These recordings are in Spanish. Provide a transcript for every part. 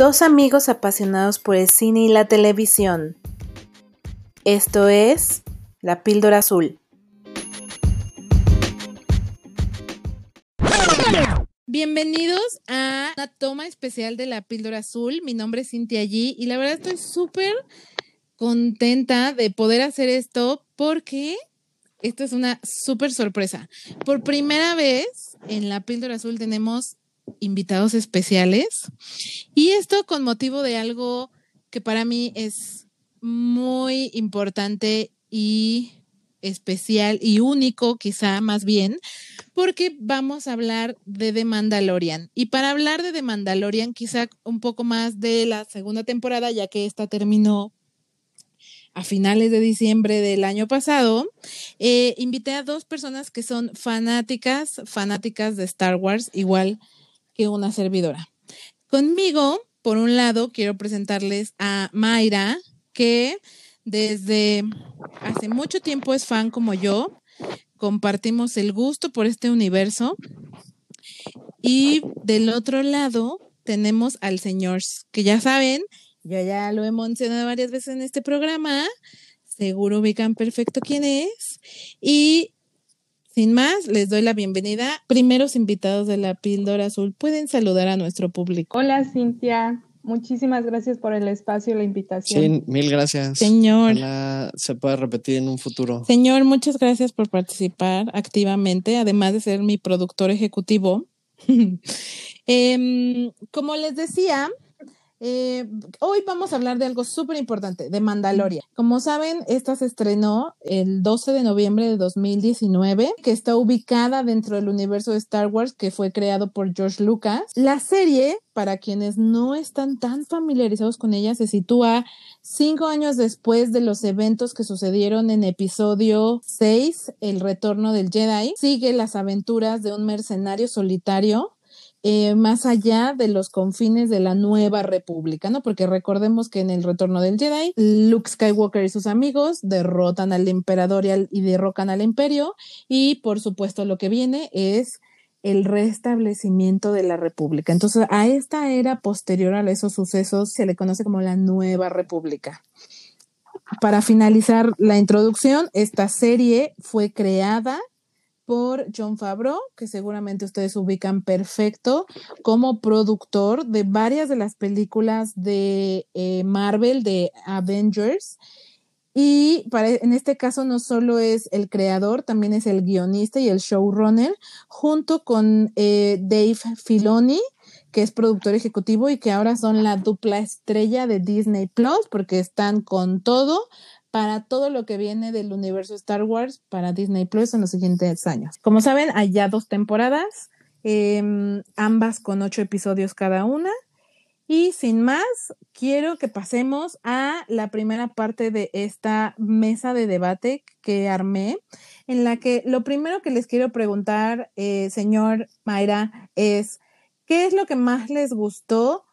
Dos amigos apasionados por el cine y la televisión. Esto es La Píldora Azul. Bienvenidos a una toma especial de La Píldora Azul. Mi nombre es Cintia G y la verdad estoy súper contenta de poder hacer esto porque esto es una súper sorpresa. Por primera vez en La Píldora Azul tenemos invitados especiales. Y esto con motivo de algo que para mí es muy importante y especial y único, quizá más bien, porque vamos a hablar de The Mandalorian. Y para hablar de The Mandalorian, quizá un poco más de la segunda temporada, ya que esta terminó a finales de diciembre del año pasado, eh, invité a dos personas que son fanáticas, fanáticas de Star Wars, igual una servidora. Conmigo, por un lado, quiero presentarles a Mayra, que desde hace mucho tiempo es fan como yo. Compartimos el gusto por este universo. Y del otro lado tenemos al señor, que ya saben, yo ya lo he mencionado varias veces en este programa, seguro ubican perfecto quién es. Y sin más, les doy la bienvenida. Primeros invitados de la Píldora Azul, pueden saludar a nuestro público. Hola, Cintia. Muchísimas gracias por el espacio y la invitación. Sí, mil gracias. Señor. se puede repetir en un futuro. Señor, muchas gracias por participar activamente, además de ser mi productor ejecutivo. Em, como les decía, eh, hoy vamos a hablar de algo súper importante, de Mandalorian. Como saben, esta se estrenó el 12 de noviembre de 2019, que está ubicada dentro del universo de Star Wars que fue creado por George Lucas. La serie, para quienes no están tan familiarizados con ella, se sitúa cinco años después de los eventos que sucedieron en episodio 6, El Retorno del Jedi. Sigue las aventuras de un mercenario solitario eh, más allá de los confines de la nueva república, ¿no? Porque recordemos que en el retorno del Jedi, Luke Skywalker y sus amigos derrotan al emperador y, y derrocan al imperio y por supuesto lo que viene es el restablecimiento de la república. Entonces, a esta era posterior a esos sucesos se le conoce como la nueva república. Para finalizar la introducción, esta serie fue creada por John Favreau, que seguramente ustedes ubican perfecto, como productor de varias de las películas de eh, Marvel, de Avengers. Y para, en este caso no solo es el creador, también es el guionista y el showrunner, junto con eh, Dave Filoni, que es productor ejecutivo y que ahora son la dupla estrella de Disney Plus, porque están con todo para todo lo que viene del universo Star Wars para Disney Plus en los siguientes años. Como saben, hay ya dos temporadas, em, ambas con ocho episodios cada una. Y sin más, quiero que pasemos a la primera parte de esta mesa de debate que armé, en la que lo primero que les quiero preguntar, eh, señor Mayra, es, ¿qué es lo que más les gustó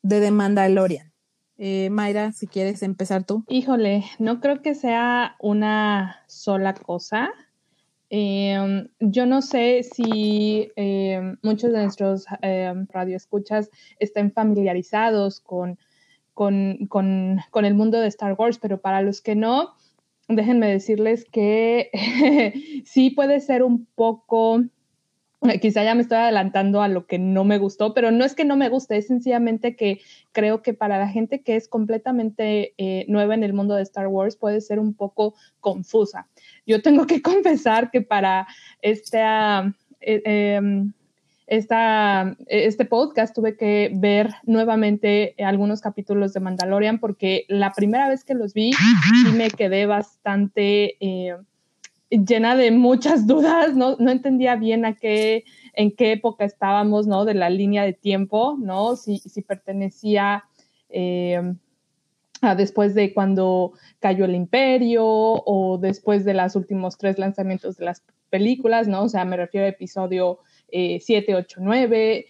de The Mandalorian? Eh, Mayra, si quieres empezar tú. Híjole, no creo que sea una sola cosa. Em, yo no sé si em, muchos de nuestros em, radioescuchas estén familiarizados con, con, con, el mundo de Star Wars, pero para los que no, déjenme decirles que sí puede ser un poco quizá ya me estoy adelantando a lo que no me gustó, pero no es que no me guste, es sencillamente que creo que para la gente que es completamente eh, nueva en el mundo de Star Wars puede ser un poco confusa. Yo tengo que confesar que para esta, eh, em, este podcast tuve que ver nuevamente algunos capítulos de Mandalorian porque la primera vez que los vi me quedé bastante... Llena de muchas dudas, no, no entendía bien a qué, en qué época estábamos, ¿no? De la línea de tiempo, ¿no? Si, si pertenecía eh, a después de cuando cayó el imperio o después de los últimos tres lanzamientos de las películas, ¿no? O sea, me refiero a episodio 7, 8, 9.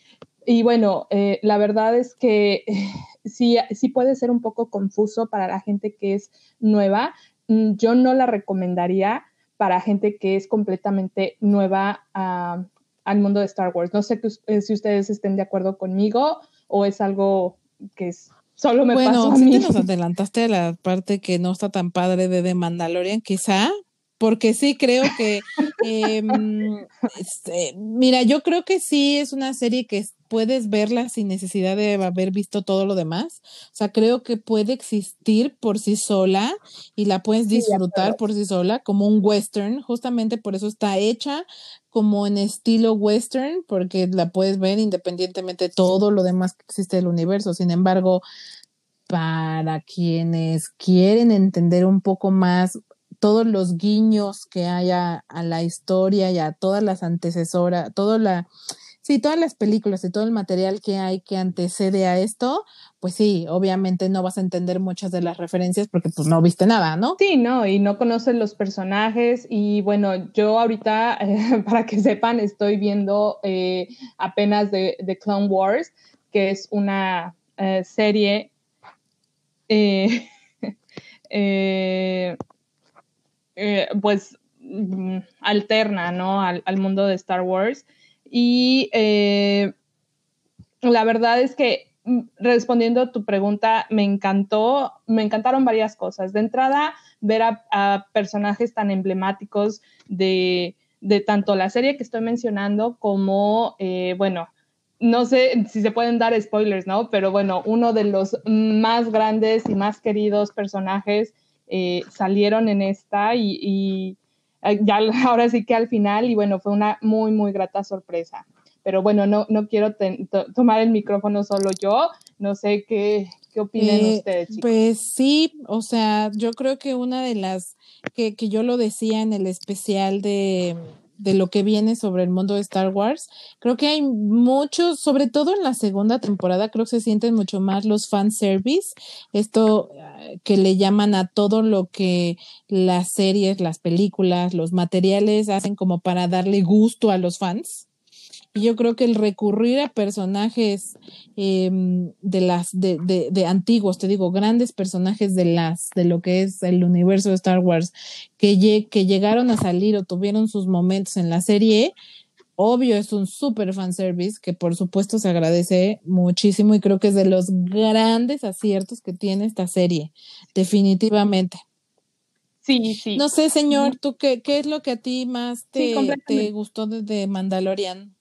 Y bueno, eh, la verdad es que sí, sí puede ser un poco confuso para la gente que es nueva. Mm, yo no la recomendaría para gente que es completamente nueva al mundo de Star Wars. No sé eh, si ustedes estén de acuerdo conmigo o es algo que solo me bueno, pasó a sí mí. te nos adelantaste a la parte que no está tan padre de The Mandalorian, quizá, porque sí creo que, em, este, mira, yo creo que sí es una serie que puedes verla sin necesidad de haber visto todo lo demás. O sea, creo que puede existir por sí sola y la puedes disfrutar por sí sola como un western. Justamente por eso está hecha como en estilo western, porque la puedes ver independientemente de todo lo demás que existe del universo. Sin embargo, para quienes quieren entender un poco más todos los guiños que haya a la historia y a todas las antecesoras, toda la, sí, todas las películas y todo el material que hay que antecede a esto, pues sí, obviamente no vas a entender muchas de las referencias porque pues no viste nada, ¿no? Sí, no, y no conoces los personajes y bueno, yo ahorita, eh, para que sepan, estoy viendo eh, apenas de, de, Clone Wars, que es una eh, serie eh, pues mm, alterna, ¿no? Al, al, mundo de Star Wars. Y eh, la verdad es que mm, respondiendo a tu pregunta, me encantó, me encantaron varias cosas. De entrada, ver a, personajes tan emblemáticos de, de, tanto la serie que estoy mencionando como, eh, bueno, no sé si se pueden dar spoilers, ¿no? Pero bueno, uno de los más grandes y más queridos personajes eh, salieron en esta y, ya ahora sí que al final y bueno, fue una muy, muy grata sorpresa. Pero bueno, no, no quiero to tomar el micrófono solo yo, no sé qué, qué opinan eh, ustedes. Chicos? Pues sí, o sea, yo creo que una de las que, que yo lo decía en el especial de de lo que viene sobre el mundo de Star Wars. Creo que hay muchos, sobre todo en la segunda temporada, creo que se sienten mucho más los fan service, esto eh, que le llaman a todo lo que las series, las películas, los materiales hacen como para darle gusto a los fans. Yo creo que el recurrir a personajes eh, de las de, de, de, antiguos, te digo, grandes personajes de las de lo que es el universo de Star Wars que, que llegaron a salir o tuvieron sus momentos en la serie, obvio es un super fanservice que por supuesto se agradece muchísimo y creo que es de los grandes aciertos que tiene esta serie, definitivamente. Sí, sí. No sé, señor, ¿tú qué, qué es lo que a ti más te, sí, te gustó desde Mandalorian?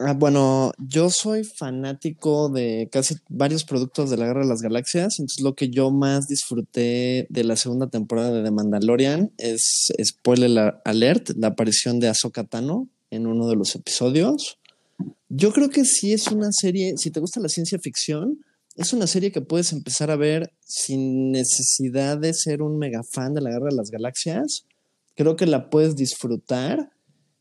Ah, bueno, yo soy fanático de casi varios productos de la Guerra de las Galaxias, entonces lo que yo más disfruté de la segunda temporada de The Mandalorian es, spoiler alert, la aparición de Ahsoka Tano en uno de los episodios. Yo creo que sí es una serie, si te gusta la ciencia ficción, es una serie que puedes empezar a ver sin necesidad de ser un mega fan de la Guerra de las Galaxias. Creo que la puedes disfrutar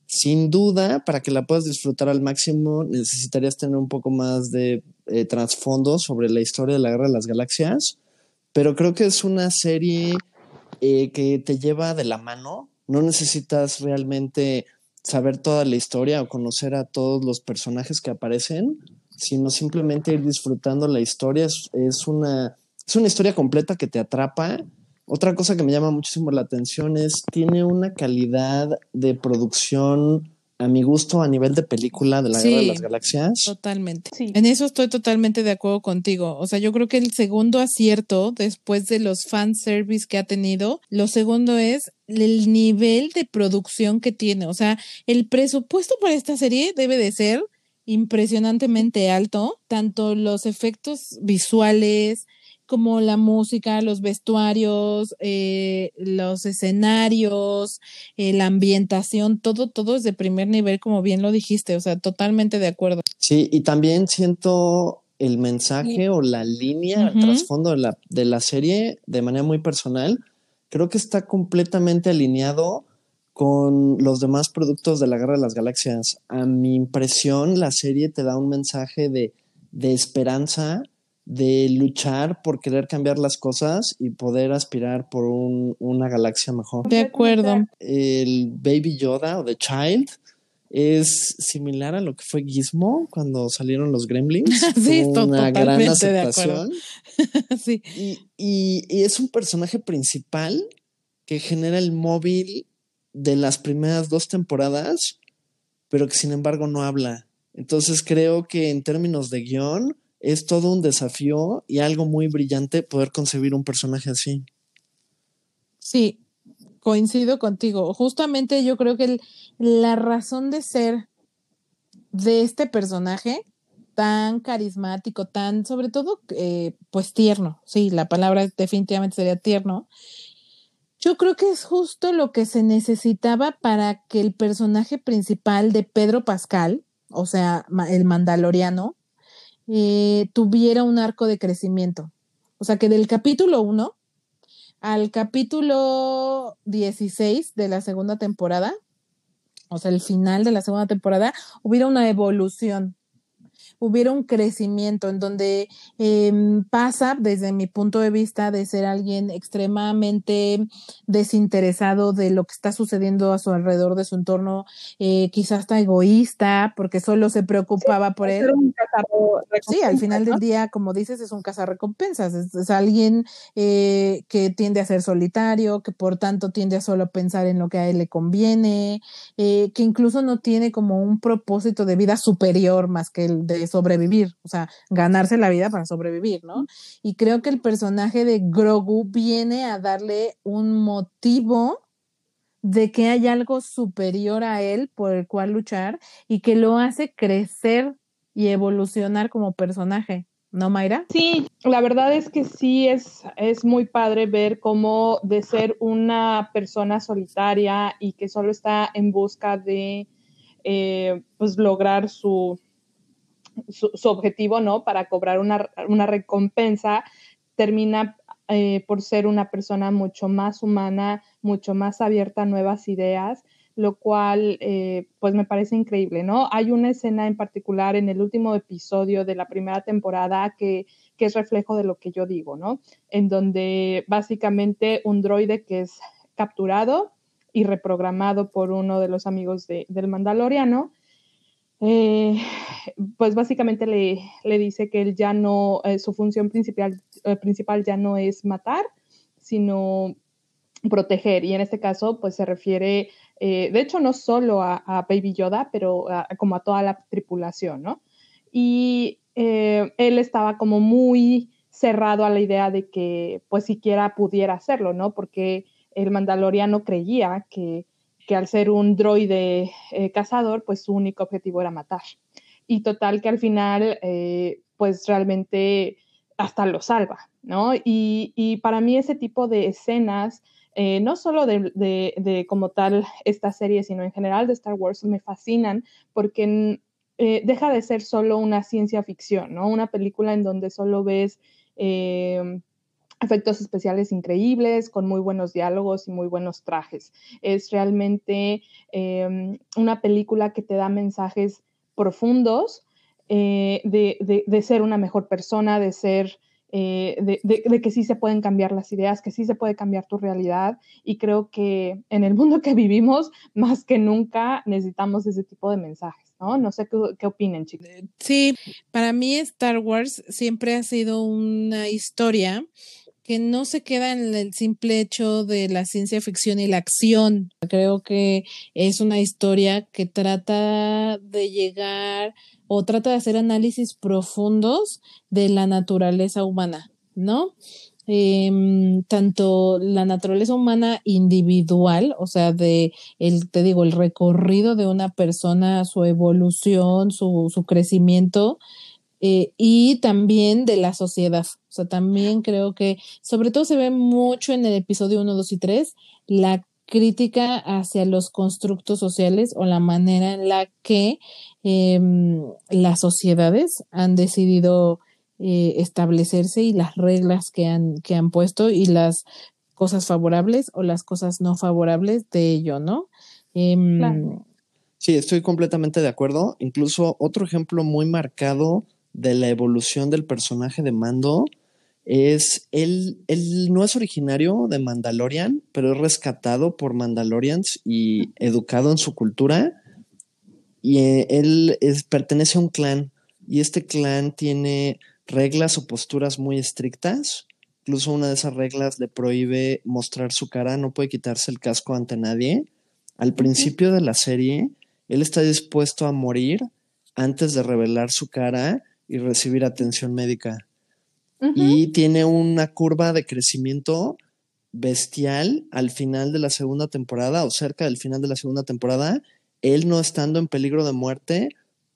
sin duda, para que la puedas disfrutar al máximo, necesitarías tener un poco más de eh, trasfondo sobre la historia de la Guerra de las Galaxias, pero creo que es una serie eh, que te lleva de la mano. No necesitas realmente saber toda la historia o conocer a todos los personajes que aparecen, sino simplemente ir disfrutando la historia. Es, una, es una historia completa que te atrapa otra cosa que me llama muchísimo la atención es, tiene una calidad de producción a mi gusto a nivel de película de la sí, Guerra de las Galaxias. Totalmente. Sí. En eso estoy totalmente de acuerdo contigo. O sea, yo creo que el segundo acierto después de los fan service que ha tenido, lo segundo es el nivel de producción que tiene. O sea, el presupuesto para esta serie debe de ser impresionantemente alto, tanto los efectos visuales, como la música, los vestuarios, eh, los escenarios, eh, la ambientación, todo, todo es de primer nivel, como bien lo dijiste, o sea, totalmente de acuerdo. Sí, y también siento el mensaje sí. o la línea, uh -huh. el trasfondo de la, de la serie de manera muy personal, creo que está completamente alineado con los demás productos de la Guerra de las Galaxias. A mi impresión, la serie te da un mensaje de, de esperanza, de luchar por querer cambiar las cosas y poder aspirar por un, una galaxia mejor. De acuerdo. El Baby Yoda o The Child es similar a lo que fue Gizmo cuando salieron los Gremlins. sí, una totalmente gran de aceptación. sí. Y, y, y es un personaje principal que genera el móvil de las primeras dos temporadas, pero que sin embargo no habla. Entonces creo que en términos de guion, es todo un desafío y algo muy brillante poder concebir un personaje así. Sí, coincido contigo. Justamente yo creo que la razón de ser de este personaje tan carismático, tan, sobre todo, eh, pues tierno, sí, la palabra definitivamente sería tierno. Yo creo que es justo lo que se necesitaba para que el personaje principal de Pedro Pascal, o sea, el mandaloriano, eh, tuviera un arco de crecimiento. O sea, que del capítulo 1 al capítulo 16 de la segunda temporada, o sea, el final de la segunda temporada, hubiera una evolución hubiera un crecimiento en donde em, pasa, desde mi punto de vista, de ser alguien extremadamente desinteresado de lo que está sucediendo a su alrededor de su entorno, eh, quizás hasta egoísta, porque solo se preocupaba por él. sí, al final del día, como dices, es un cazarrecompensas, es, es alguien eh, que tiende a ser solitario, que por tanto tiende a solo pensar en lo que a él le conviene, eh, que incluso no tiene como un propósito de vida superior más que el de sobrevivir, o sea, ganarse la vida para sobrevivir, ¿no? Y creo que el personaje de Grogu viene a darle un motivo de que hay algo superior a él por el cual luchar y que lo hace crecer y evolucionar como personaje. ¿No, Mayra? Sí, la verdad es que sí es, es muy padre ver cómo de ser una persona solitaria y que solo está en busca de eh, pues lograr su, su, objetivo, ¿no? Para cobrar una, recompensa, termina eh, por ser una persona mucho más humana, mucho más abierta a nuevas ideas, lo cual eh, pues me parece increíble, ¿no? Hay una escena en particular en el último episodio de la primera temporada que, es reflejo de lo que yo digo, ¿no? En donde básicamente un droide que es capturado y reprogramado por uno de los amigos del Mandaloriano, eh, pues básicamente le, le, dice que él ya no, eh, su función principal, eh, principal ya no es matar, sino proteger. Y en este caso, pues se refiere, de hecho, no solo a, Baby Yoda, pero como a toda la tripulación, ¿no? Y él estaba como muy cerrado a la idea de que, pues, siquiera pudiera hacerlo, ¿no? Porque el mandaloriano creía que que al ser un droide eh, cazador, pues su único objetivo era matar. Y total que al final, eh, pues realmente hasta lo salva, ¿no? Y, para mí ese tipo de escenas, eh, no solo de, como tal esta serie, sino en general de Star Wars, me fascinan porque deja de ser solo una ciencia ficción, ¿no? Una película en donde solo ves efectos especiales increíbles, con muy buenos diálogos y muy buenos trajes. Es realmente em, una película que te da mensajes profundos eh, de, ser una mejor persona, de ser, eh, de, que sí se pueden cambiar las ideas, que sí se puede cambiar tu realidad. Y creo que en el mundo que vivimos, más que nunca, necesitamos ese tipo de mensajes. ¿no? No sé qué, qué chicos. Sí, para mí Star Wars siempre ha sido una historia que no se queda en el simple hecho de la ciencia ficción y la acción. Creo que es una historia que trata de llegar o trata de hacer análisis profundos de la naturaleza humana, ¿no? Em, tanto la naturaleza humana individual, o sea, de el, te digo, el recorrido de una persona, su evolución, su, su crecimiento, eh, y también de la sociedad. Sea, también creo que, sobre todo se ve mucho en el episodio 1, 2 y 3, la crítica hacia los constructos sociales o la manera en la que em, las sociedades han decidido eh, establecerse y las reglas que han, que han puesto y las cosas favorables o las cosas no favorables de ello, ¿no? Em, sí, estoy completamente de acuerdo. Incluso otro ejemplo muy marcado de la evolución del personaje de Mando es él, él no es originario de Mandalorian, pero es rescatado por Mandalorians y educado en su cultura. Y eh, él es, pertenece a un clan y este clan tiene reglas o posturas muy estrictas. Incluso una de esas reglas le prohíbe mostrar su cara, no puede quitarse el casco ante nadie. Al principio de la serie, él está dispuesto a morir antes de revelar su cara y recibir atención médica. Y tiene una curva de crecimiento bestial al final de la segunda temporada o cerca del final de la segunda temporada, él no estando en peligro de muerte,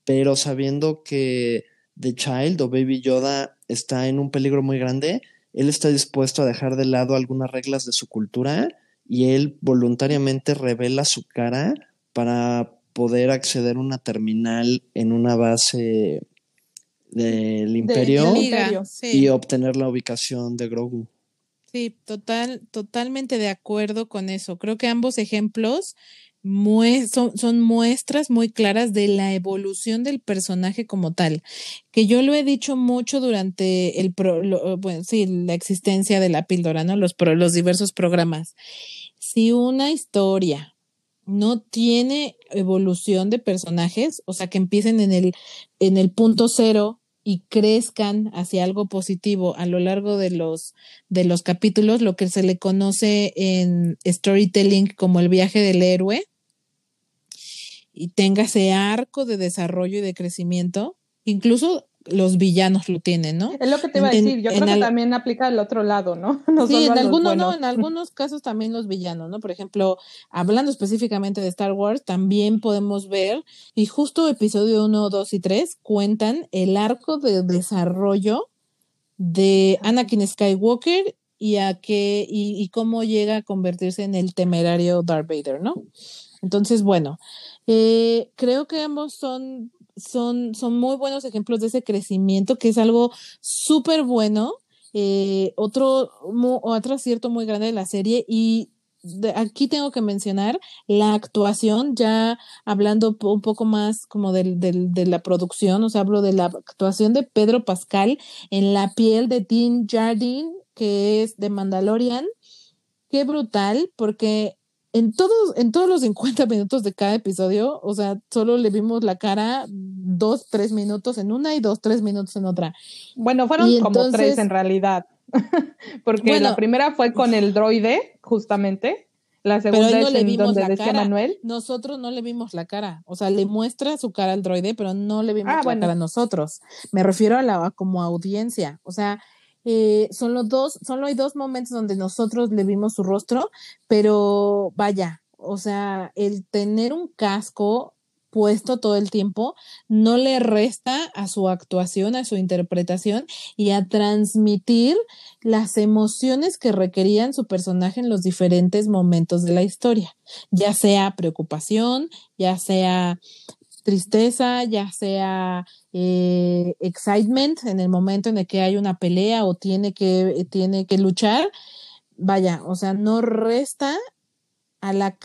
pero sabiendo que The Child o Baby Yoda está en un peligro muy grande, él está dispuesto a dejar de lado algunas reglas de su cultura y él voluntariamente revela su cara para poder acceder a una terminal en una base del imperio, y obtener la ubicación de Grogu. Sí, total, totalmente de acuerdo con eso. Creo que ambos ejemplos son, son, muestras muy claras de la evolución del personaje como tal, que yo lo he dicho mucho durante el bueno, sí, la existencia de la píldora, ¿no? Los, los diversos programas. Si una historia no tiene evolución de personajes, o sea, que empiecen en el, en el punto cero y crezcan hacia algo positivo a lo largo de los, de los capítulos, lo que se le conoce en storytelling como el viaje del héroe, y tenga ese arco de desarrollo y de crecimiento, incluso los villanos lo tienen, ¿no? Es lo que te iba a decir, yo creo que también aplica al otro lado, ¿no? sí, en algunos, no, en algunos casos también los villanos, ¿no? Por ejemplo, hablando específicamente de Star Wars, también podemos ver, y justo episodio 1, 2 y 3 cuentan el arco de desarrollo de Anakin Skywalker y a qué, y, y cómo llega a convertirse en el temerario Darth Vader, ¿no? Entonces, bueno, eh, creo que ambos son son, son muy buenos ejemplos de ese crecimiento, que es algo súper bueno. Eh, otro, otro acierto muy grande de la serie y aquí tengo que mencionar la actuación, ya hablando un poco más como del, de la producción, o sea, hablo de la actuación de Pedro Pascal en la piel de Dean Jardine, que es de Mandalorian. Qué brutal, porque en todos, en todos los 50 minutos de cada episodio, o sea, solo le vimos la cara dos, tres minutos en una y dos, tres minutos en otra. Bueno, fueron como tres en realidad. Porque la primera fue con el droide, justamente. La segunda no es le vimos la cara. Manuel. Nosotros no le vimos la cara. O sea, le muestra su cara al droide, pero no le vimos ah, la cara a nosotros. Me refiero a la como audiencia. O sea, eh, son los dos, solo hay dos momentos donde nosotros le vimos su rostro, pero vaya, o sea, el tener un casco puesto todo el tiempo no le resta a su actuación, a su interpretación y a transmitir las emociones que requerían su personaje en los diferentes momentos de la historia, ya sea preocupación, ya sea tristeza, ya sea eh, excitement en el momento en el que hay una pelea o tiene que, tiene que luchar, vaya, o sea, no resta a, la,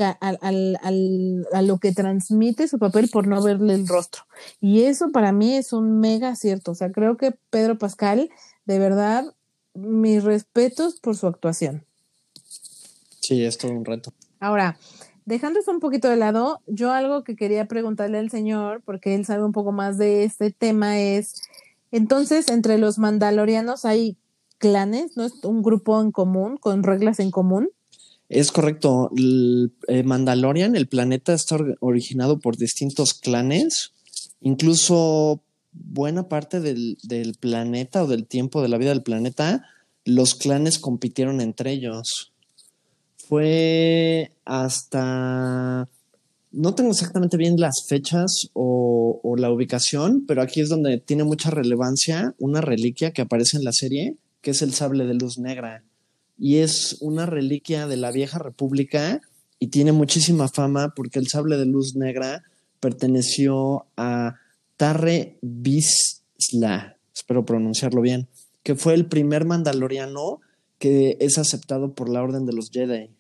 a lo que transmite su papel por no verle el rostro. Y eso para mí es un mega acierto. O sea, creo que Pedro Pascal, de verdad, mis respetos por su actuación. Sí, es todo un reto. Ahora, dejando eso un poquito de lado, yo algo que quería preguntarle al señor, porque él sabe un poco más de este tema, es, entonces, entre los mandalorianos hay clanes, ¿no? Es un grupo en común, con reglas en común. Es correcto. Eh, Mandalorian, el planeta, está originado por distintos clanes. Incluso buena parte del, del planeta o del tiempo de la vida del planeta, los clanes compitieron entre ellos fue hasta... No tengo exactamente bien las fechas o, la ubicación, pero aquí es donde tiene mucha relevancia una reliquia que aparece en la serie, que es el sable de luz negra. Y es una reliquia de la vieja república y tiene muchísima fama porque el sable de luz negra perteneció a Tarre Bisla, espero pronunciarlo bien, que fue el primer mandaloriano que es aceptado por la Orden de los Jedi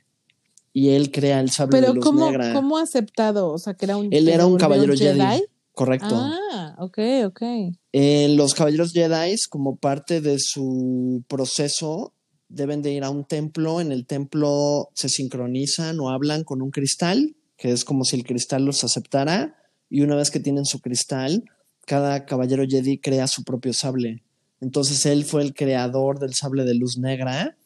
y él crea el sable de luz ¿cómo, negra. ¿cómo aceptado? O sea, que era un Él era un caballero Jedi. Correcto. Ah, ok, ok. Eh, los caballeros Jedi, como parte de su proceso, deben de ir a un templo. En el templo se sincronizan o hablan con un cristal, que es como si el cristal los aceptara. Y una vez que tienen su cristal, cada caballero Jedi crea su propio sable. Entonces él fue el creador del sable de luz negra.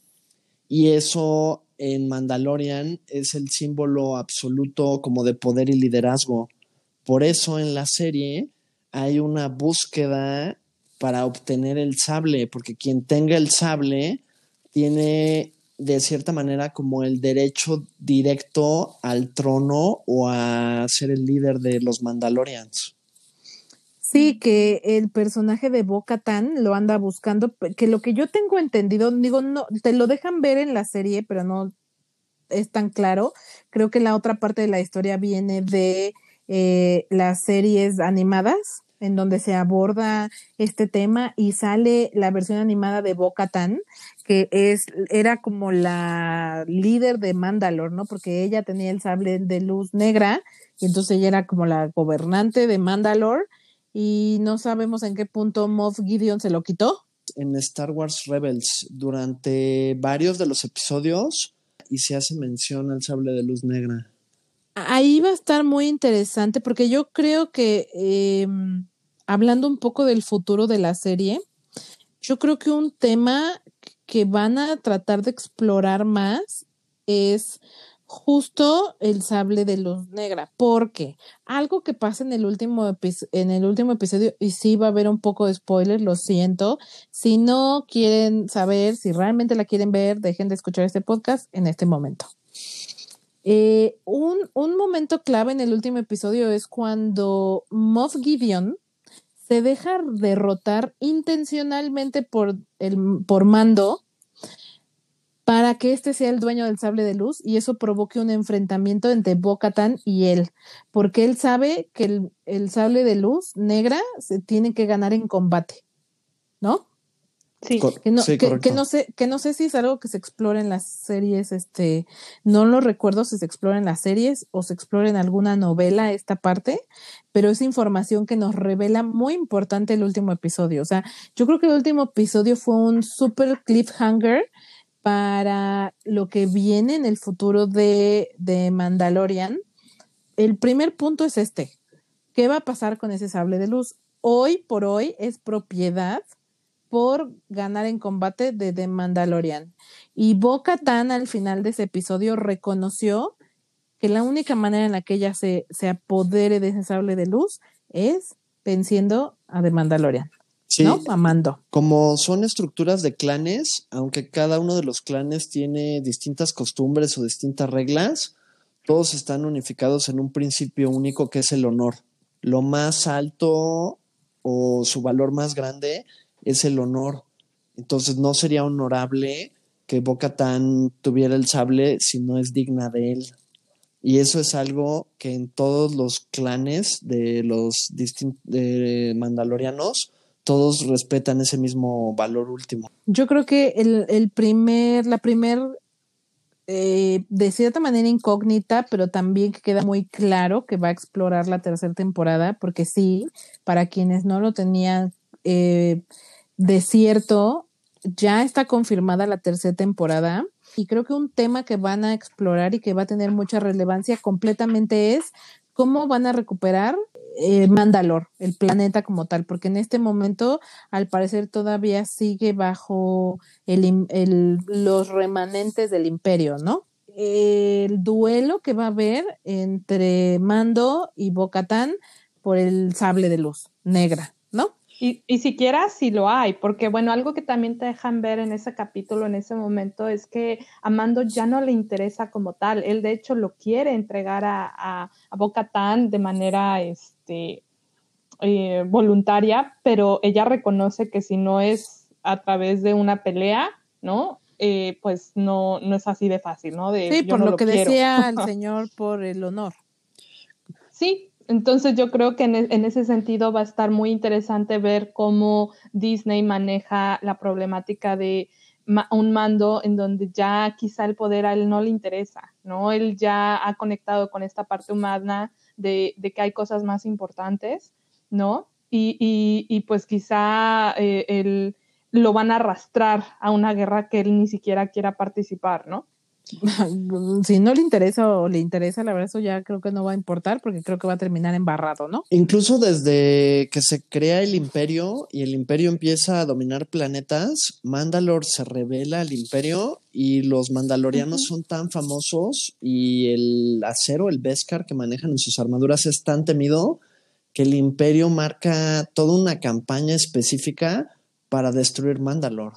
Y eso en Mandalorian es el símbolo absoluto como de poder y liderazgo. Por eso en la serie hay una búsqueda para obtener el sable, porque quien tenga el sable tiene de cierta manera como el derecho directo al trono o a ser el líder de los Mandalorians. Sí, que el personaje de Boca Tan lo anda buscando, que lo que yo tengo entendido, digo, no, te lo dejan ver en la serie, pero no es tan claro. Creo que la otra parte de la historia viene de eh, las series animadas, en donde se aborda este tema y sale la versión animada de Boca Tan, que es, era como la líder de Mandalor, ¿no? Porque ella tenía el sable de luz negra y entonces ella era como la gobernante de Mandalor y no sabemos en qué punto Moff Gideon se lo quitó. En Star Wars Rebels, durante varios de los episodios, y se hace mención al sable de luz negra. Ahí va a estar muy interesante porque yo creo que em, hablando un poco del futuro de la serie, yo creo que un tema que van a tratar de explorar más es justo el sable de luz negra, porque algo que pasa en el último en el último episodio y sí va a haber un poco de spoiler, lo siento. Si no quieren saber, si realmente la quieren ver, dejen de escuchar este podcast en este momento. Eh, un, un momento clave en el último episodio es cuando Moff Gideon se deja derrotar intencionalmente por el por Mando para que este sea el dueño del sable de luz y eso provoque un enfrentamiento entre Bo-Katan y él, porque él sabe que el, el, sable de luz negra se tiene que ganar en combate, ¿no? Sí, que no, que, no sé, que no sé si es algo que se explora en las series, este, no lo recuerdo si se explora en las series o se explora en alguna novela esta parte, pero es información que nos revela muy importante el último episodio. O sea, yo creo que el último episodio fue un super cliffhanger para lo que viene en el futuro de, de Mandalorian, el primer punto es este. ¿Qué va a pasar con ese sable de luz? Hoy por hoy es propiedad por ganar en combate de The Mandalorian. Y Boca Tan al final de ese episodio reconoció que la única manera en la que ella se, se apodere de ese sable de luz es venciendo a The Mandalorian. Sí, ¿no? Amando. Como son estructuras de clanes, aunque cada uno de los clanes tiene distintas costumbres o distintas reglas, todos están unificados en un principio único que es el honor. Lo más alto o su valor más grande es el honor. Entonces no sería honorable que Boca Tan tuviera el sable si no es digna de él. Y eso es algo que en todos los clanes de los de mandalorianos todos respetan ese mismo valor último. Yo creo que el, el primer, la primer, eh, de cierta manera incógnita, pero también que queda muy claro que va a explorar la tercera temporada, porque sí, para quienes no lo tenían eh, de cierto, ya está confirmada la tercera temporada. Y creo que un tema que van a explorar y que va a tener mucha relevancia completamente es cómo van a recuperar eh, Mandalor, el planeta como tal, porque en este momento al parecer todavía sigue bajo el, los remanentes del imperio, ¿no? El duelo que va a haber entre Mando y Bocatán por el sable de luz negra, ¿no? Y, y siquiera si lo hay, porque bueno, algo que también te dejan ver en ese capítulo, en ese momento, es que a Mando ya no le interesa como tal. Él de hecho lo quiere entregar a, a, a de manera este, eh, voluntaria, pero ella reconoce que si no es a través de una pelea, ¿no? Eh, pues no, no es así de fácil, ¿no? De, sí, por lo, que decía el señor, por el honor. Sí, entonces yo creo que e, en, ese sentido va a estar muy interesante ver cómo Disney maneja la problemática de un mando en donde ya quizá el poder a él no le interesa, ¿no? Él ya ha conectado con esta parte humana de, que hay cosas más importantes, ¿no? Y, pues quizá eh, él lo van a arrastrar a una guerra que él ni siquiera quiera participar, ¿no? si no le interesa o le interesa, la verdad, eso ya creo que no va a importar porque creo que va a terminar embarrado, ¿no? Incluso desde que se crea el imperio y el imperio empieza a dominar planetas, Mandalor se revela al imperio y los mandalorianos son tan famosos y el acero, el Beskar que manejan en sus armaduras es tan temido que el imperio marca toda una campaña específica para destruir Mandalore,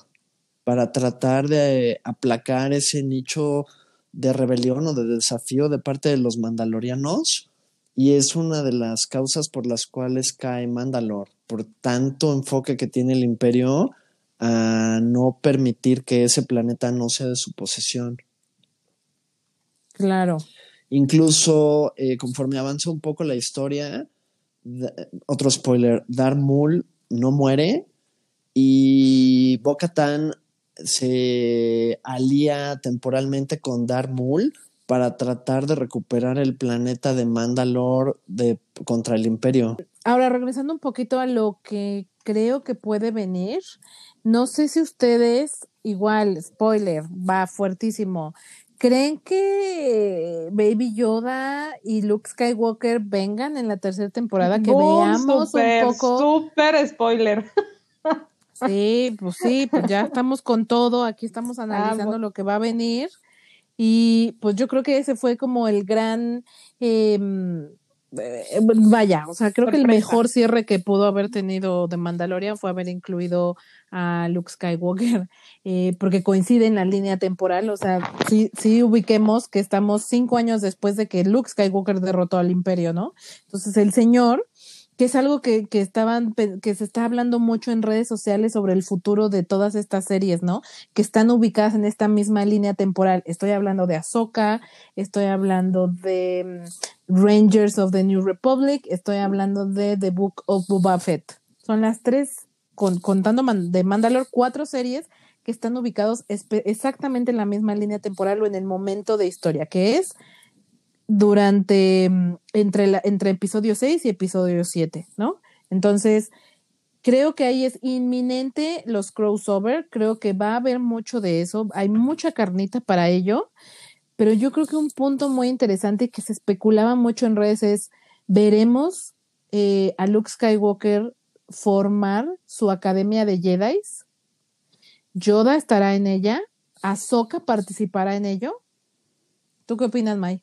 para tratar de aplacar ese nicho de rebelión o de desafío de parte de los mandalorianos y es una de las causas por las cuales cae Mandalore, por tanto enfoque que tiene el imperio a no permitir que ese planeta no sea de su posesión. Claro. Incluso eh, conforme avanza un poco la historia, otro spoiler, Darth Maul no muere y Bo-Katan se alía temporalmente con Darth Maul para tratar de recuperar el planeta de Mandalore de, contra el Imperio. Ahora, regresando un poquito a lo que creo que puede venir, no sé si ustedes, igual, spoiler, va fuertísimo, ¿Creen que Baby Yoda y Luke Skywalker vengan en la tercera temporada? Que veamos un poco. Súper spoiler. Sí, pues sí, pues ya estamos con todo. Aquí estamos analizando lo que va a venir. Y pues yo creo que ese fue como el gran. Em, eh, vaya, o sea, creo que el mejor cierre que pudo haber tenido de Mandalorian fue haber incluido a Luke Skywalker, eh, porque coincide en la línea temporal, o sea, sí, sí ubiquemos que estamos cinco años después de que Luke Skywalker derrotó al imperio, ¿no? Entonces el señor que es algo que, que estaban, que se está hablando mucho en redes sociales sobre el futuro de todas estas series, ¿no? Que están ubicadas en esta misma línea temporal. Estoy hablando de Ahsoka, estoy hablando de mm, Rangers of the New Republic, estoy hablando de The Book of Boba Fett. Son las tres, contando de Mandalore, cuatro series que están ubicados exactamente en la misma línea temporal o en el momento de historia, que es durante mm, entre, la, entre episodio 6 y episodio 7, ¿no? Entonces, creo que ahí es inminente los crossover, creo que va a haber mucho de eso, hay mucha carnita para ello, pero yo creo que un punto muy interesante que se especulaba mucho en redes es, veremos eh, a Luke Skywalker formar su academia de Jedi, Yoda estará en ella, Ahsoka participará en ello. ¿Tú qué opinas, Mai?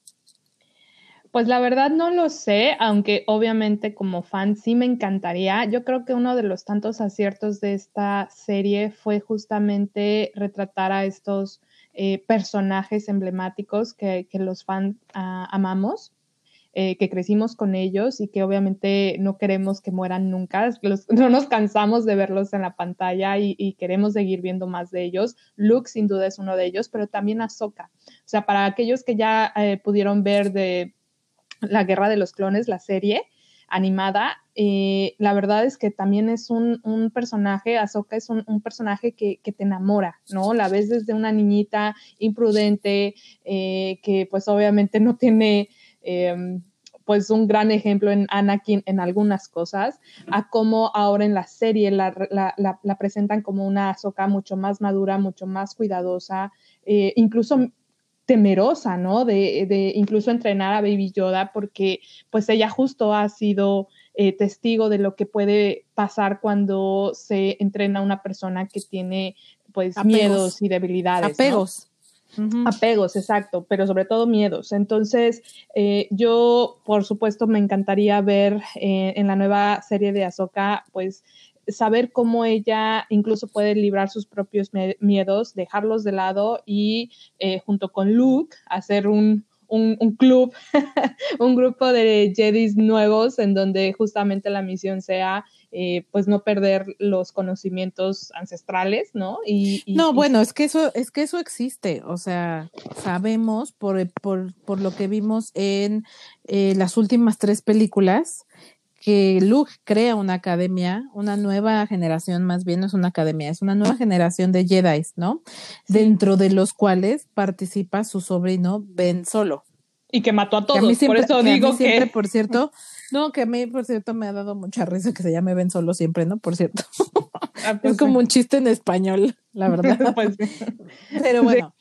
Pues la verdad no lo sé, aunque obviamente como fan sí me encantaría. Yo creo que uno de los tantos aciertos de esta serie fue justamente retratar a estos eh, personajes emblemáticos que, los fans ah, amamos. Eh, que crecimos con ellos y que obviamente no queremos que mueran nunca, no nos cansamos de verlos en la pantalla y, queremos seguir viendo más de ellos. Luke sin duda es uno de ellos, pero también Ahsoka. O sea, para aquellos que ya eh, pudieron ver de la Guerra de los Clones, la serie animada. Eh, la verdad es que también es un, personaje, Ahsoka es un, personaje que, te enamora, ¿no? La ves desde una niñita imprudente, eh, que pues obviamente no tiene em, pues un gran ejemplo en Anakin en algunas cosas, a cómo ahora en la serie la, presentan como una Ahsoka mucho más madura, mucho más cuidadosa, eh, incluso temerosa, ¿no? De, de, incluso entrenar a Baby Yoda porque pues ella justo ha sido eh, testigo de lo que puede pasar cuando se entrena a una persona que tiene pues miedos y debilidades. Apegos. Apegos, exacto, pero sobre todo miedos. Entonces, eh, yo, por supuesto, me encantaría ver eh, en la nueva serie de Ahsoka, pues, saber cómo ella incluso puede librar sus propios miedos, dejarlos de lado y eh, junto con Luke hacer un, club, un grupo de Jedis nuevos en donde justamente la misión sea eh, pues no perder los conocimientos ancestrales, ¿no? Y, no, bueno, es que eso, es que eso existe, o sea, sabemos por, por, por lo que vimos en eh, las últimas tres películas que Luke crea una academia, una nueva generación, más bien no es una academia, es una nueva generación de Jedi, ¿no? Dentro de los cuales participa su sobrino Ben Solo. Y que mató a todos, por eso digo que... por cierto, no, que a mí, por cierto, me ha dado mucha risa que se llame Ben Solo siempre, ¿no? Por cierto. Ah, es pues como un chiste en español, la verdad. Pues Pero bueno.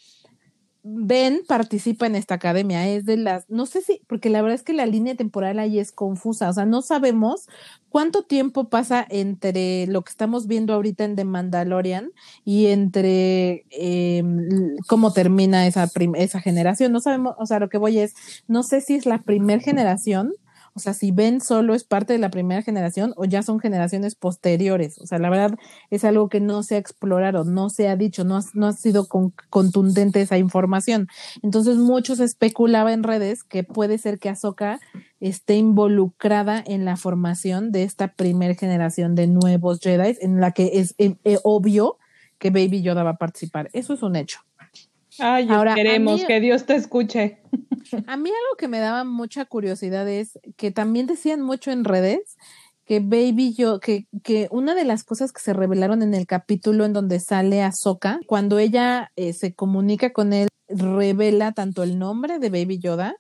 Ben participa en esta academia, es de las, no sé si, porque la verdad es que la línea temporal ahí es confusa, o sea, no sabemos cuánto tiempo pasa entre lo que estamos viendo ahorita en The Mandalorian y entre em, cómo termina esa, esa generación, no sabemos, o sea, lo que voy es, no sé si es la primera generación, O sea, si Ben solo es parte de la primera generación o ya son generaciones posteriores. O sea, la verdad es algo que no se ha explorado, no se ha dicho, no ha, no ha sido contundente esa información. Entonces, muchos especulaba en redes que puede ser que Ahsoka esté involucrada en la formación de esta primera generación de nuevos Jedi, en la que es eh, eh, obvio que Baby Yoda va a participar. Eso es un hecho. Ay, Ahora, queremos que Dios te escuche. A mí algo que me daba mucha curiosidad es que también decían mucho en redes que Baby Yoda, que, que una de las cosas que se revelaron en el capítulo en donde sale Ahsoka, cuando ella eh, se comunica con él, revela tanto el nombre de Baby Yoda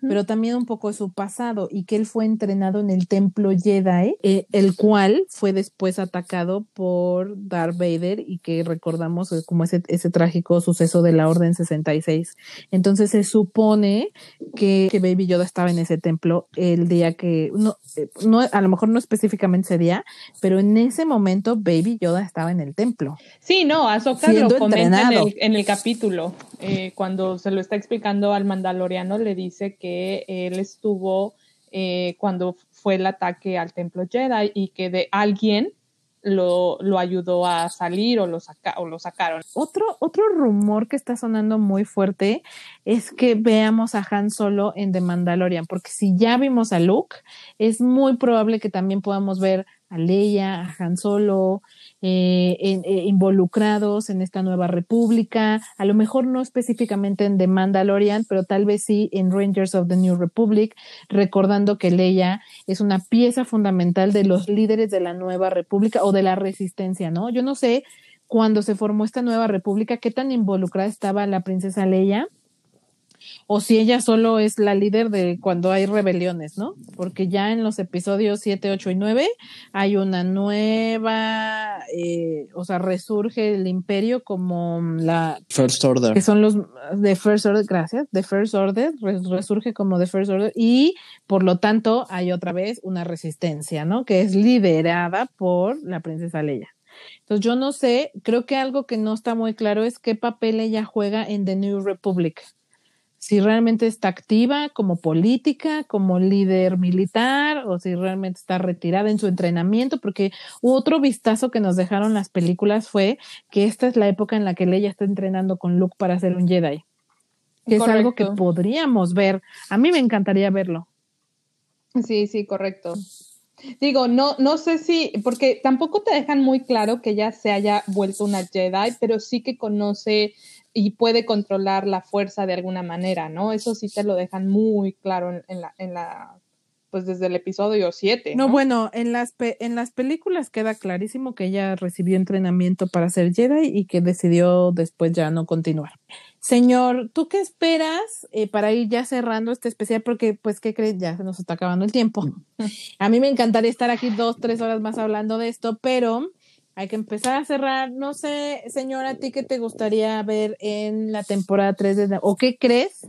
pero también un poco de su pasado y que él fue entrenado en el templo Jedi, eh, el cual fue después atacado por Darth Vader y que recordamos como ese, ese trágico suceso de la Orden 66. Entonces se supone que, que, Baby Yoda estaba en ese templo el día que, no, eh, no, a lo mejor no específicamente ese día, pero en ese momento Baby Yoda estaba en el templo. Sí, no, Ahsoka lo comenta en el, en el capítulo, eh, cuando se lo está explicando al mandaloriano, le dice que él estuvo eh, cuando fue el ataque al templo Jedi y que de alguien lo, lo ayudó a salir o lo, o lo sacaron. Otro, otro rumor que está sonando muy fuerte es que veamos a Han Solo en The Mandalorian, porque si ya vimos a Luke, es muy probable que también podamos ver a Leia, a Han Solo, eh, eh, involucrados en esta nueva república, a lo mejor no específicamente en The Mandalorian, pero tal vez sí en Rangers of the New Republic, recordando que Leia es una pieza fundamental de los líderes de la nueva república o de la resistencia, ¿no? Yo no sé cuando se formó esta nueva república, qué tan involucrada estaba la princesa Leia o si ella solo es la líder de cuando hay rebeliones, ¿no? Porque ya en los episodios 7, 8 y 9 hay una nueva, eh, o sea, resurge el imperio como la... First Order. Que son los de First Order, gracias, de First Order, resurge como de First Order y por lo tanto hay otra vez una resistencia, ¿no? Que es liderada por la princesa Leia. Entonces yo no sé, creo que algo que no está muy claro es qué papel ella juega en The New Republic si realmente está activa como política, como líder militar, o si realmente está retirada en su entrenamiento, porque otro vistazo que nos dejaron las películas fue que esta es la época en la que Leia está entrenando con Luke para ser un Jedi. Que es algo que podríamos ver. A mí me encantaría verlo. Sí, sí, correcto. Digo, no, no sé si, porque tampoco te dejan muy claro que ella se haya vuelto una Jedi, pero sí que conoce y puede controlar la fuerza de alguna manera, ¿no? Eso sí te lo dejan muy claro en, la, en la, pues desde el episodio 7. ¿no? bueno, en las, en las películas queda clarísimo que ella recibió entrenamiento para ser Jedi y que decidió después ya no continuar. Señor, ¿tú qué esperas eh, para ir ya cerrando este especial? Porque, pues, ¿qué crees? Ya se nos está acabando el tiempo. A mí me encantaría estar aquí dos, tres horas más hablando de esto, pero hay que empezar a cerrar. No sé, señora, ¿a ti qué te gustaría ver en la temporada 3 de, o qué crees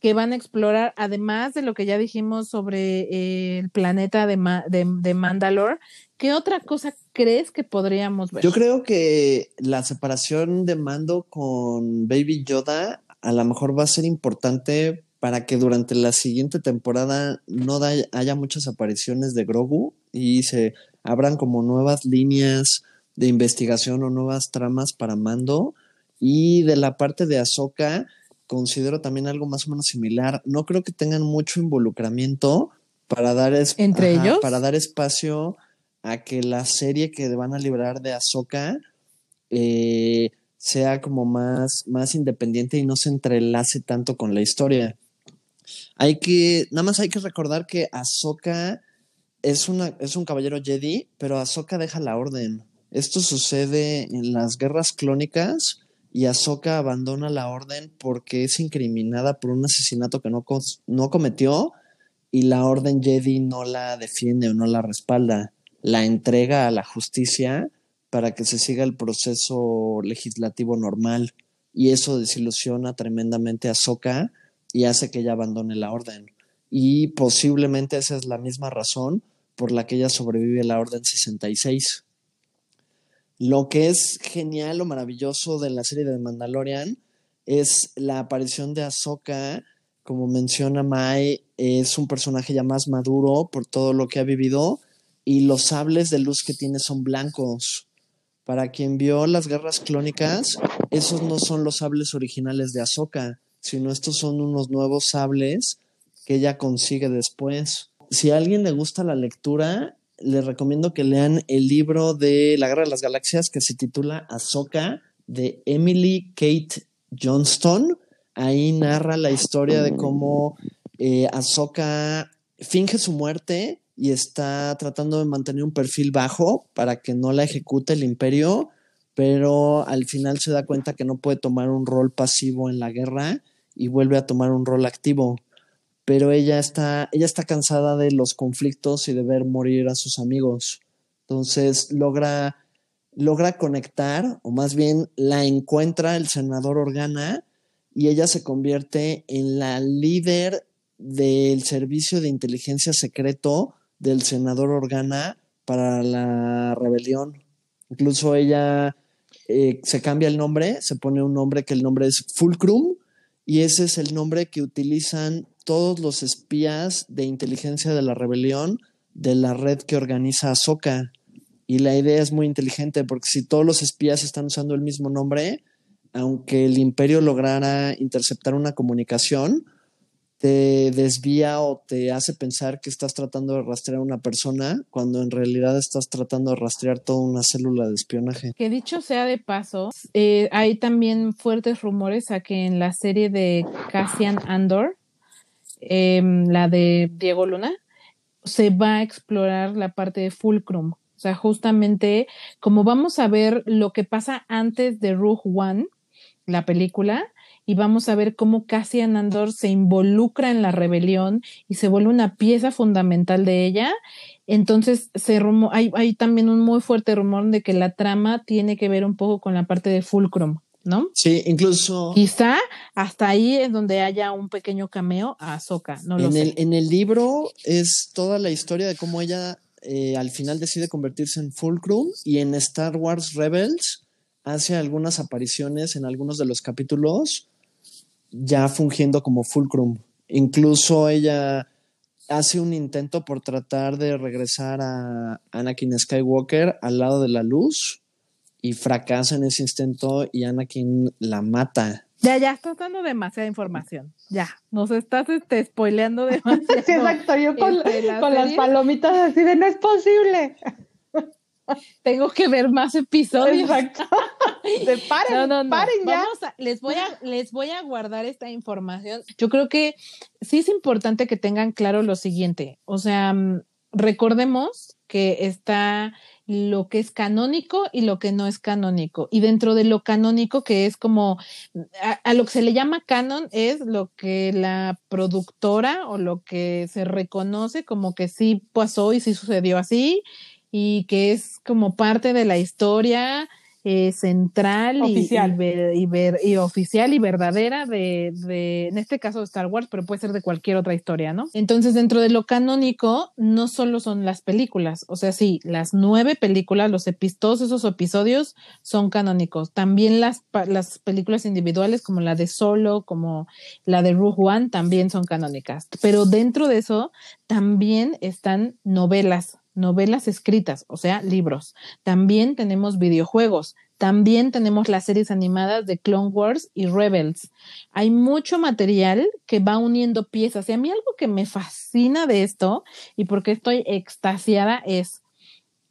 que van a explorar, además de lo que ya dijimos sobre eh, el planeta de, de, de Mandalore? ¿Qué otra cosa crees que podríamos ver? Yo creo que la separación de Mando con Baby Yoda a lo mejor va a ser importante para que durante la siguiente temporada no haya muchas apariciones de Grogu y se abran como nuevas líneas de investigación o nuevas tramas para Mando. Y de la parte de Ahsoka, considero también algo más o menos similar. No creo que tengan mucho involucramiento para dar, ¿Entre ellos? para dar espacio a que la serie que van a librar de Ahsoka eh, sea como más, más independiente y no se entrelace tanto con la historia. Hay que, nada más hay que recordar que Ahsoka es, una, es un caballero Jedi, pero Ahsoka deja la orden. Esto sucede en las guerras clónicas y Ahsoka abandona la orden porque es incriminada por un asesinato que no, no cometió y la orden Jedi no la defiende o no la respalda. La entrega a la justicia para que se siga el proceso legislativo normal. Y eso desilusiona tremendamente a Ahsoka y hace que ella abandone la orden. Y posiblemente esa es la misma razón por la que ella sobrevive a la Orden 66. Lo que es genial o maravilloso de la serie de Mandalorian es la aparición de Ahsoka como menciona Mai, es un personaje ya más maduro por todo lo que ha vivido y los sables de luz que tiene son blancos. Para quien vio las guerras clónicas, esos no son los sables originales de Ahsoka, sino estos son unos nuevos sables que ella consigue después. Si a alguien le gusta la lectura, les recomiendo que lean el libro de La Guerra de las Galaxias que se titula Ahsoka de Emily Kate Johnston. Ahí narra la historia de cómo eh, Ahsoka finge su muerte y está tratando de mantener un perfil bajo para que no la ejecute el imperio, pero al final se da cuenta que no puede tomar un rol pasivo en la guerra y vuelve a tomar un rol activo. Pero ella está, ella está cansada de los conflictos y de ver morir a sus amigos. Entonces logra, logra conectar, o más bien la encuentra el senador Organa y ella se convierte en la líder del servicio de inteligencia secreto del senador Organa para la rebelión. Incluso ella eh, se cambia el nombre, se pone un nombre que el nombre es Fulcrum y ese es el nombre que utilizan todos los espías de inteligencia de la rebelión de la red que organiza Ahsoka. Y la idea es muy inteligente porque si todos los espías están usando el mismo nombre, aunque el imperio lograra interceptar una comunicación, te desvía o te hace pensar que estás tratando de rastrear a una persona cuando en realidad estás tratando de rastrear toda una célula de espionaje. Que dicho sea de paso, eh, hay también fuertes rumores a que en la serie de Cassian Andor, em, la de Diego Luna, se va a explorar la parte de Fulcrum. O sea, justamente como vamos a ver lo que pasa antes de Rogue One, la película, y vamos a ver cómo Cassian Andor se involucra en la rebelión y se vuelve una pieza fundamental de ella. Entonces se hay, hay también un muy fuerte rumor de que la trama tiene que ver un poco con la parte de Fulcrum. ¿No? Sí, incluso. Quizá hasta ahí es donde haya un pequeño cameo a Ahsoka, no lo en sé. El, en el libro es toda la historia de cómo ella eh, al final decide convertirse en Fulcrum y en Star Wars Rebels hace algunas apariciones en algunos de los capítulos ya fungiendo como fulcrum. Incluso ella hace un intento por tratar de regresar a Anakin Skywalker al lado de la luz y fracasa en ese intento y Anakin la mata. Ya, ya, estás dando demasiada información. Ya, nos estás este, spoileando demasiado. Sí, exacto. Yo con, con las palomitas así de no es posible. Tengo que ver más episodios. Exacto. paren, no, no, paren ya. les, voy a, les voy a guardar esta información. Yo creo que sí es importante que tengan claro lo siguiente. O sea, mm, recordemos que está lo que es canónico y lo que no es canónico. Y dentro de lo canónico, que es como a, lo que se le llama canon, es lo que la productora o lo que se reconoce como que sí pasó y sí sucedió así y que es como parte de la historia eh, central oficial. Y, y, ver, y, oficial y verdadera de, de, en este caso de Star Wars, pero puede ser de cualquier otra historia, ¿no? Entonces, dentro de lo canónico, no solo son las películas, o sea, sí, las nueve películas, los todos esos episodios son canónicos. También las, las películas individuales, como la de Solo, como la de Rogue One, también son canónicas. Pero dentro de eso, también están novelas novelas escritas, o sea, libros. También tenemos videojuegos. También tenemos las series animadas de Clone Wars y Rebels. Hay mucho material que va uniendo piezas. Y a mí algo que me fascina de esto y porque estoy extasiada es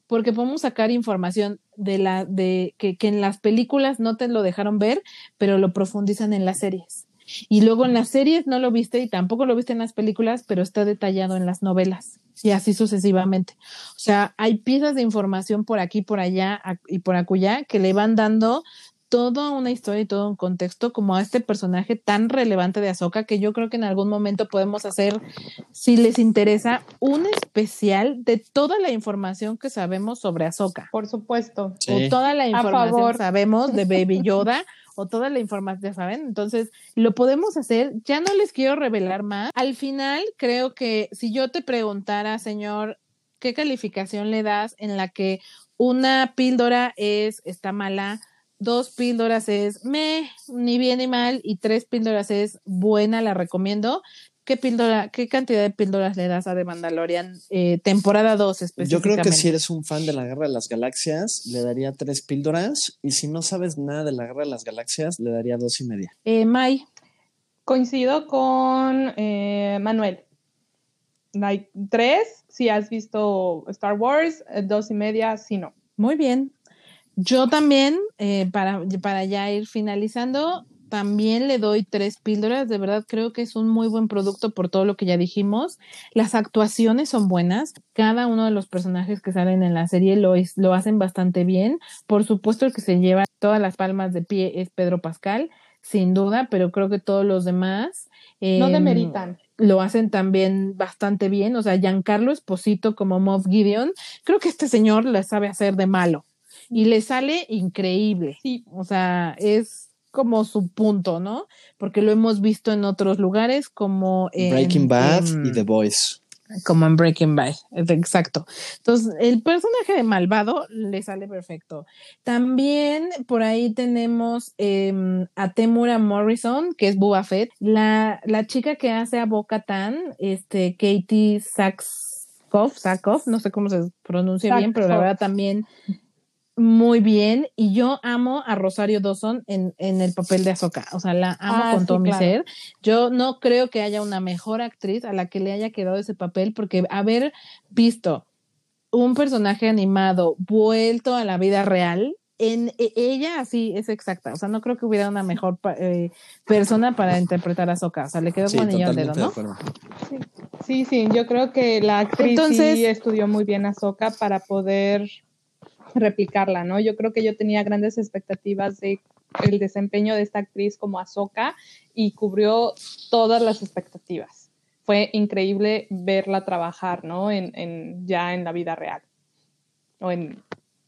porque podemos sacar información de la de que, que en las películas no te lo dejaron ver, pero lo profundizan en las series. Y luego en las series no lo viste y tampoco lo viste en las películas, pero está detallado en las novelas y así sucesivamente. O sea, hay piezas de información por aquí, por allá y por acullá que le van dando toda una historia y todo un contexto como a este personaje tan relevante de Ahsoka que yo creo que en algún momento podemos hacer, si les interesa, un especial de toda la información que sabemos sobre Ahsoka. Por supuesto. Sí. O toda la información que sabemos de Baby Yoda o toda la información, saben. Entonces, lo podemos hacer. Ya no les quiero revelar más. Al final, creo que si yo te preguntara, señor, ¿qué calificación le das en la que una píldora es, está mala? dos píldoras es me, ni bien ni mal, y tres píldoras es buena, la recomiendo. ¿Qué píldora, qué cantidad de píldoras le das a The Mandalorian? Eh, temporada 2 específicamente. Yo creo que si eres un fan de la Guerra de las Galaxias, le daría tres píldoras. Y si no sabes nada de la Guerra de las Galaxias, le daría dos y media. Eh, Mai. Coincido con eh, Manuel. Like, tres, si has visto Star Wars, eh, dos y media, si no. Muy bien. Yo también, eh, para, para ya ir finalizando, también le doy tres píldoras. De verdad creo que es un muy buen producto por todo lo que ya dijimos. Las actuaciones son buenas. Cada uno de los personajes que salen en la serie lo, es, lo hacen bastante bien. Por supuesto, el que se lleva todas las palmas de pie es Pedro Pascal, sin duda, pero creo que todos los demás. no em, demeritan. Lo hacen también bastante bien. O sea, Giancarlo Esposito como Moff Gideon, creo que este señor le sabe hacer de malo. Y le sale increíble. Sí. O sea, es como su punto, ¿no? Porque lo hemos visto en otros lugares como en Breaking Bad en- y The Boys. como en Breaking Bad, exacto. Entonces, el personaje de malvado le sale perfecto. También por ahí tenemos em, a Temura Morrison, que es Boba Fett, la, la chica que hace a Boca Tan, este, Katie Sackhoff, Sackhoff, no sé cómo se pronuncia bien, pero la verdad también muy bien. Y yo amo a Rosario Dawson en, en el papel de Ahsoka. O sea, la amo Ah, con sí, todo mi ser. Yo no creo que haya una mejor actriz a la que le haya quedado ese papel, porque haber visto un personaje animado vuelto a la vida real, en e- ella así es exacta. O sea, no creo que hubiera una mejor pa- eh, persona para interpretar a Ahsoka. O sea, le quedó Sí, con anillo al dedo, de ¿no? acuerdo. Sí, sí, yo creo que la actriz Entonces- sí estudió muy bien a Soka para poder replicarla, ¿no? Yo creo que yo tenía grandes expectativas de el desempeño de esta actriz como Ahsoka y cubrió todas las expectativas. Fue increíble verla trabajar, ¿no? En, en- ya en la vida real. O en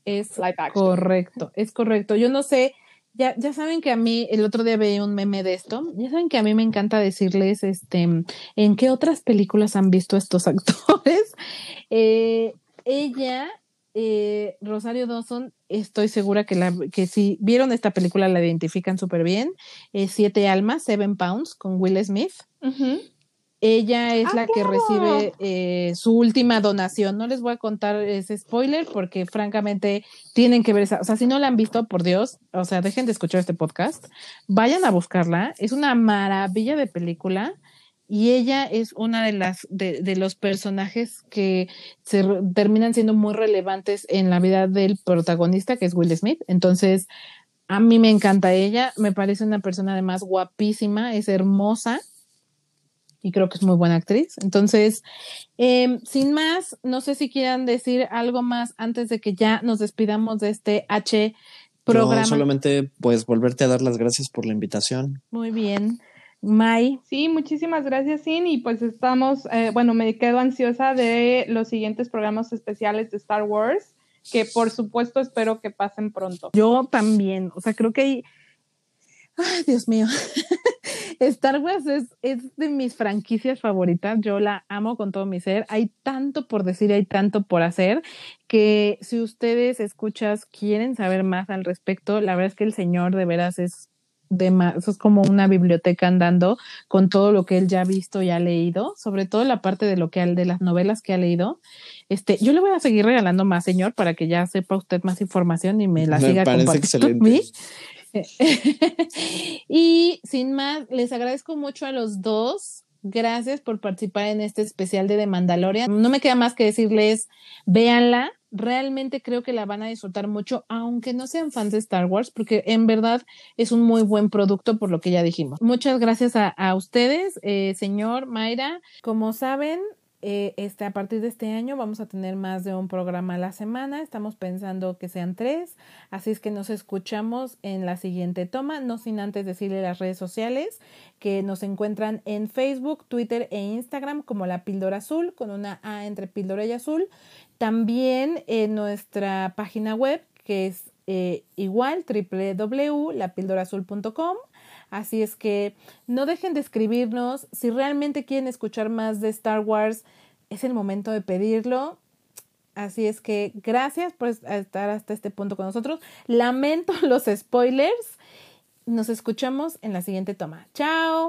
Es live action. correcto, es correcto. Yo no sé, ya, ya saben que a mí, el otro día veía un meme de esto, ya saben que a mí me encanta decirles, este, en qué otras películas han visto estos actores. Eh, ella, eh, Rosario Dawson, estoy segura que, la, que si vieron esta película la identifican súper bien. Eh, Siete Almas, Seven Pounds, con Will Smith. Ella es Ah, la que recibe eh, su última donación. No les voy a contar ese spoiler porque francamente tienen que ver esa. O sea, si no la han visto, por Dios, o sea, dejen de escuchar este podcast. Vayan a buscarla. Es una maravilla de película y ella es una de las de, de los personajes que se re- terminan siendo muy relevantes en la vida del protagonista, que es Will Smith. Entonces, a mí me encanta ella. Me parece una persona además guapísima, es hermosa y creo que es muy buena actriz. Entonces, eh, sin más, no sé si quieran decir algo más antes de que ya nos despidamos de este H programa. Yo solamente, pues, volverte a dar las gracias por la invitación. Muy bien. Mai, Sí, muchísimas gracias, Sin. Y pues estamos, eh, bueno, me quedo ansiosa de los siguientes programas especiales de Star Wars, que por supuesto espero que pasen pronto. yo también. O sea, creo que hay. Ay, Dios mío. Star Wars es, es de mis franquicias favoritas. Yo la amo con todo mi ser. Hay tanto por decir, hay tanto por hacer que si ustedes escuchas quieren saber más al respecto, la verdad es que el señor de veras es de más, es como una biblioteca andando con todo lo que él ya ha visto y ha leído, sobre todo la parte de lo que de las novelas que ha leído. Este, yo le voy a seguir regalando más, señor, para que ya sepa usted más información y me la Me siga compartiendo mí. y sin más, les agradezco mucho a los dos. Gracias por participar en este especial de The Mandalorian. No me queda más que decirles, véanla. Realmente creo que la van a disfrutar mucho, aunque no sean fans de Star Wars, porque en verdad es un muy buen producto por lo que ya dijimos. Muchas gracias a, ustedes, eh, señor Mayra. Como saben, eh, este, a partir de este año vamos a tener más de un programa a la semana. Estamos pensando que sean tres. Así es que nos escuchamos en la siguiente toma. No sin antes decirle las redes sociales que nos encuentran en Facebook, Twitter e Instagram como la píldora azul con una A entre píldora y azul. También en nuestra página web que es eh, igual www.lapildorazul.com. Así es que no dejen de escribirnos. Si realmente quieren escuchar más de Star Wars, es el momento de pedirlo. Así es que gracias por estar hasta este punto con nosotros. Lamento los spoilers. Nos escuchamos en la siguiente toma. Chao.